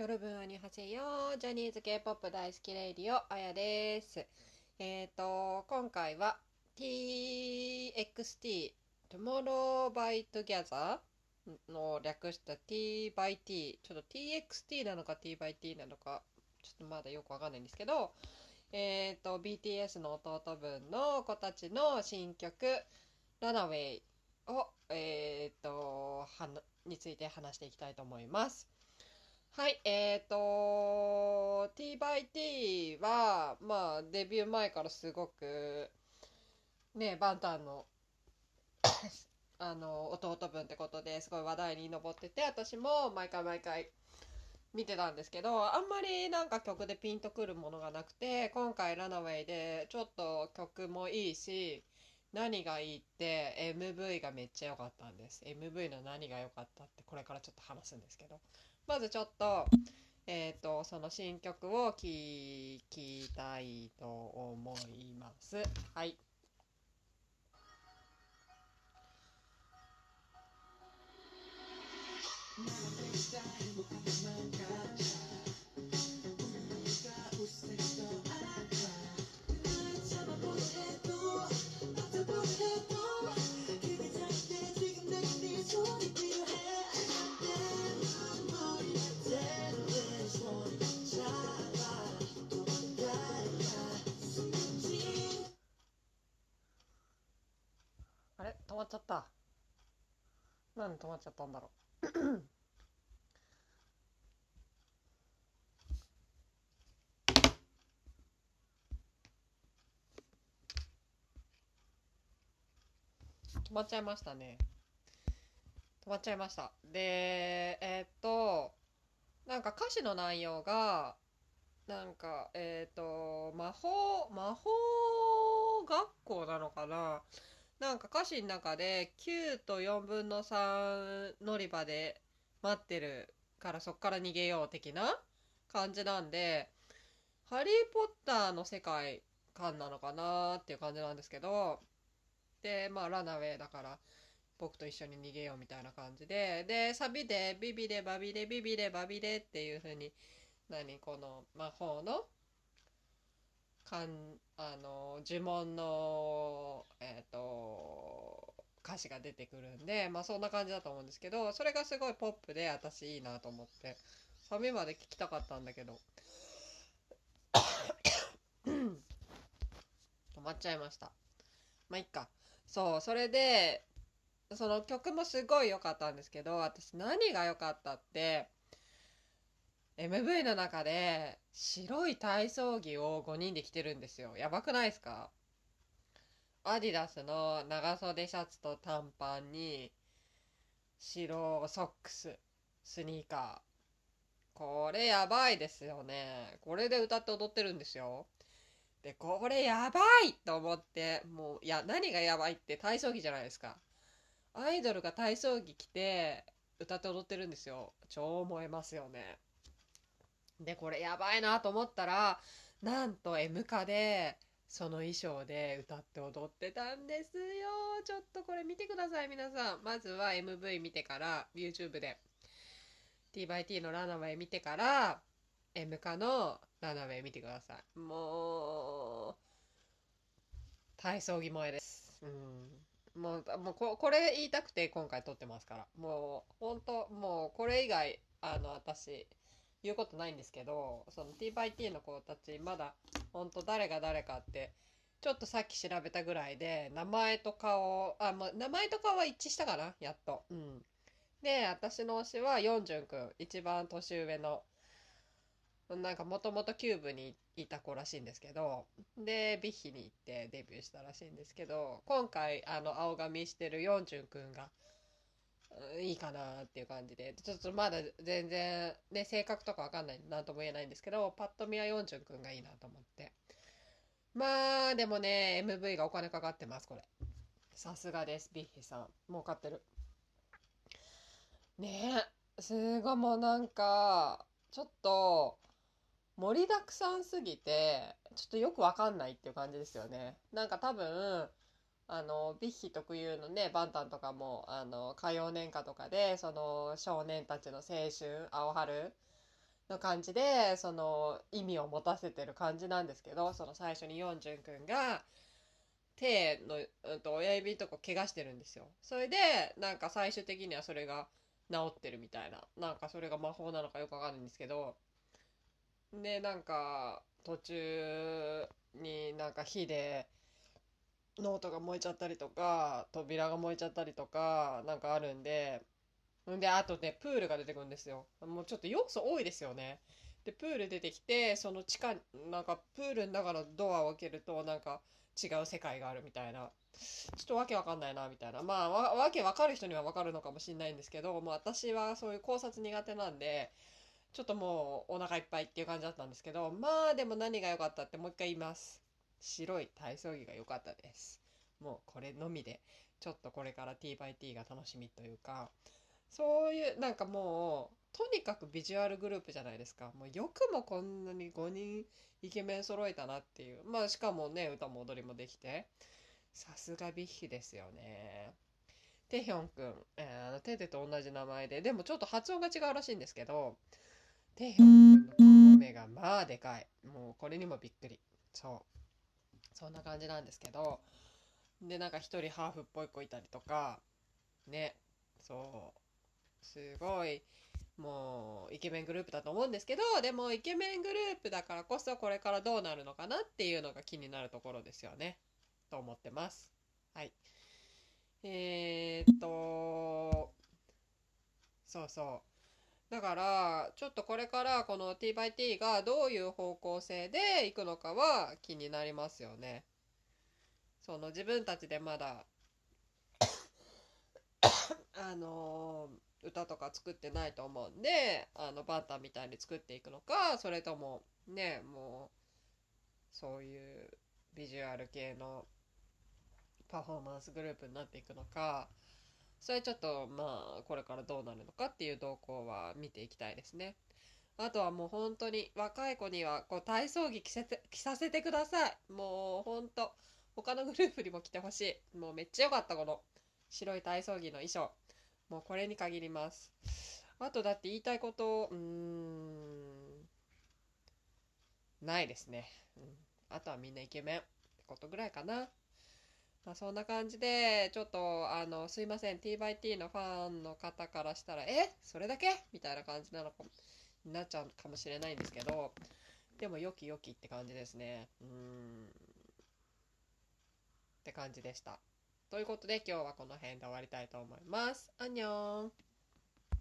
夜分にはせよジャニーズ K-POP 大好きレイディオあやですえっ、と今回は TXT Tomorrow by Together の略した T by T ちょっと TXT なのか T by T なのかちょっとまだよくわかんないんですけどえっ、と BTS の弟分の子たちの新曲ラナウェイをえっ、とはについて話していきたいと思います。はい、えっ、と、T by T は、まあ、デビュー前からすごく、ね、バンタンの、あの、弟分ってことですごい話題に上ってて、私も毎回毎回見てたんですけど、あんまりなんか曲でピンとくるものがなくて、今回ラナウェイでちょっと曲もいいし、何がいいって MV がめっちゃ良かったんです。MV の何が良かったってこれからちょっと話すんですけど。まずちょっとえっ、ー、とその新曲を聴きたいと思います。はい。まっちゃった。なんで止まっちゃったんだろう。止まっちゃいましたね。止まっちゃいました。でえー、っとなんか歌詞の内容がなんかえー、っと魔法魔法学校なのかな。なんか歌詞の中で9と4分の3乗り場で待ってるからそっから逃げよう的な感じなんで「ハリー・ポッター」の世界観なのかなっていう感じなんですけどでまあラナウェイだから僕と一緒に逃げようみたいな感じででサビで「ビビレバビレビビレバビレ」っていう風に何この魔法のかんあの呪文のえ、ー、と歌詞が出てくるんでまあそんな感じだと思うんですけどそれがすごいポップで私いいなと思って。サビまで聞きたかったんだけど。止まっちゃいました。まあいっか。そうそれでその曲もすごい良かったんですけど私何が良かったって MV の中で白い体操着を5人で着てるんですよ。やばくないですか？アディダスの長袖シャツと短パンに白ソックススニーカー。これやばいですよね。これで歌って踊ってるんですよ。でこれやばいと思ってもういや何がやばいって体操着じゃないですか。アイドルが体操着着て歌って踊ってるんですよ。超燃えますよね。でこれやばいなと思ったらなんと M カでその衣装で歌って踊ってたんですよ。ちょっとこれ見てください皆さん。まずは MV 見てから YouTube で。TXT のラナウェイ見てから M カのラナウェイ見てください。もう体操着萌えです。うん。もうもうここれ言いたくて今回撮ってますから。もう本当もうこれ以外あの私言うことないんですけどその T by T の子たちまだ本当誰が誰かってちょっとさっき調べたぐらいで名前と顔あ、まあ、名前と顔は一致したかなやっと。うん。で私の推しはヨンジュンくん一番年上のなんかもともとキューブにいた子らしいんですけどでビッヒに行ってデビューしたらしいんですけど今回あの青髪してるヨンジュンくんがいいかなっていう感じで。ちょっとまだ全然ね性格とかわかんない何とも言えないんですけどパッと見はヨンジュンくんがいいなと思って。まあでもね MV がお金かかってますこれ。さすがですビッヒさん。儲かってる。ねえすごいもうなんかちょっと盛りだくさんすぎてちょっとよくわかんないっていう感じですよね。なんか多分あのビッヒ特有のねバンタンとかもあの歌謡年歌とかでその少年たちの青春青春の感じでその意味を持たせてる感じなんですけどその最初にヨンジュン君が手の、うん、と親指とか怪我してるんですよ。それでなんか最終的にはそれが治ってるみたいな。なんかそれが魔法なのかよくわかんないんですけど。でなんか途中になんか火でノートが燃えちゃったりとか扉が燃えちゃったりとかなんかあるんでんであとねプールが出てくるんですよ。もうちょっと要素多いですよね。でプール出てきてその地下なんかプールの中のドアを開けるとなんか違う世界があるみたいな。ちょっとわけわかんないなみたいな。まあわわけわかる人にはわかるのかもしれないんですけどもう私はそういう考察苦手なんでちょっともうお腹いっぱいっていう感じだったんですけどまあでも何が良かったってもう一回言います。白い体操着が良かったです。もうこれのみでちょっとこれから T by T が楽しみというかそういうなんかもうとにかくビジュアルグループじゃないですか。もうよくもこんなに5人イケメン揃えたなっていう。まあしかもね歌も踊りもできて。さすがビッヒですよね。テヒョンくん、えー、あのテテと同じ名前で。でもちょっと発音が違うらしいんですけどテヒョンくんの目がまあでかい。もうこれにもびっくり。そう。そんな感じなんですけどでなんか一人ハーフっぽい子いたりとかねそうすごいもうイケメングループだと思うんですけどでもイケメングループだからこそこれからどうなるのかなっていうのが気になるところですよね。と思ってます。はい。えー、っとそうそう。だからちょっとこれからこの T by T がどういう方向性でいくのかは気になりますよね。その自分たちでまだ あの歌とか作ってないと思うんであのバンタンみたいに作っていくのかそれともねもうそういうビジュアル系のパフォーマンスグループになっていくのかそれちょっとまあこれからどうなるのかっていう動向は見ていきたいですね。あとはもう本当に若い子にはこう体操着着せて着させてください。もう本当他のグループにも来てほしい。もうめっちゃ良かったこの白い体操着の衣装。もうこれに限ります。あとだって言いたいこと、うーん、ないですね。うん。あとはみんなイケメンってことぐらいかな。まあ、そんな感じで、ちょっと、あの、すいません、t by t のファンの方からしたら、え？それだけ？みたいな感じなのか、になっちゃうかもしれないんですけど、でも、良き良きって感じですね。うーん。って感じでした。ということで今日はこの辺で終わりたいと思います。アンニョン